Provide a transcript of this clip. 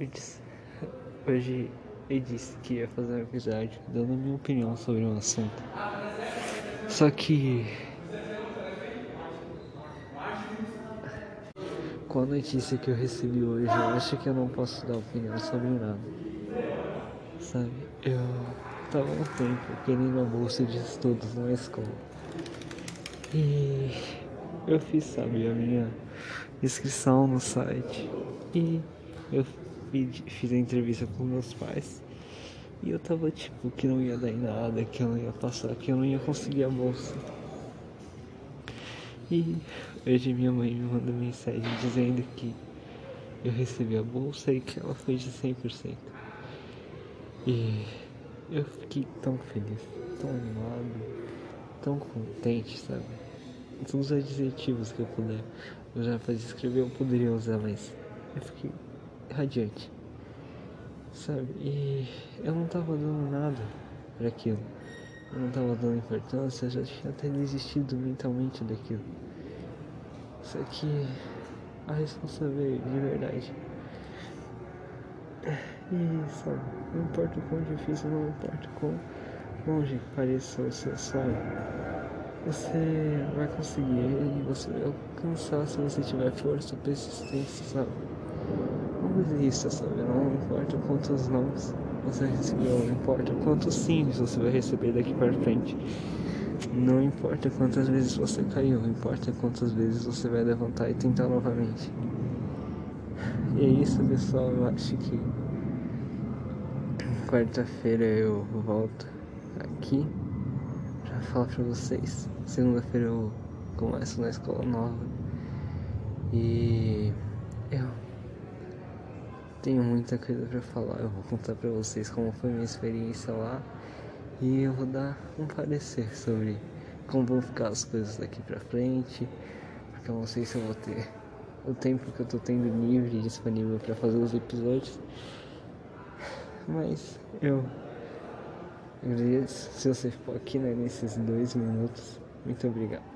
eu disse, hoje eu disse que ia fazer um episódio dando minha opinião sobre um assunto. Só que com a notícia que eu recebi hoje, eu acho que eu não posso dar opinião sobre nada. Sabe, eu tava um tempo querendo a bolsa de estudos na escola. E eu fiz, sabe, a minha inscrição no site. E eu fiz a entrevista com meus pais. E eu tava tipo que não ia dar em nada, que eu não ia passar, que eu não ia conseguir a bolsa. E hoje minha mãe me mandou mensagem dizendo que eu recebi a bolsa e que ela foi de 100%. E eu fiquei tão feliz, tão animado, tão contente, sabe? Todos os adjetivos que eu puder usar para descrever eu poderia usar, mas eu fiquei radiante, sabe? E eu não tava dando nada para aquilo. Eu não tava dando importância, eu já tinha até desistido mentalmente daquilo. Só que a responsabilidade de verdade. E sabe, não importa o quão difícil, não importa o quão longe pareça o seu sonho, você vai conseguir e você vai alcançar se você tiver força, persistência, sabe? Não sabe? Não importa quantos nãos você recebeu, não importa quantos sims você vai receber daqui para frente. Não importa quantas vezes você caiu, importa quantas vezes você vai levantar e tentar novamente. E é isso, pessoal. Eu acho que quarta-feira eu volto aqui pra falar pra vocês. Segunda-feira eu começo na escola nova. E tenho muita coisa para falar. Eu vou contar para vocês como foi minha experiência lá e eu vou dar um parecer sobre como vão ficar as coisas daqui para frente, porque eu não sei se eu vou ter o tempo que eu tô tendo livre e disponível para fazer os episódios. Mas eu agradeço se você ficou aqui né, nesses dois minutos. Muito obrigado.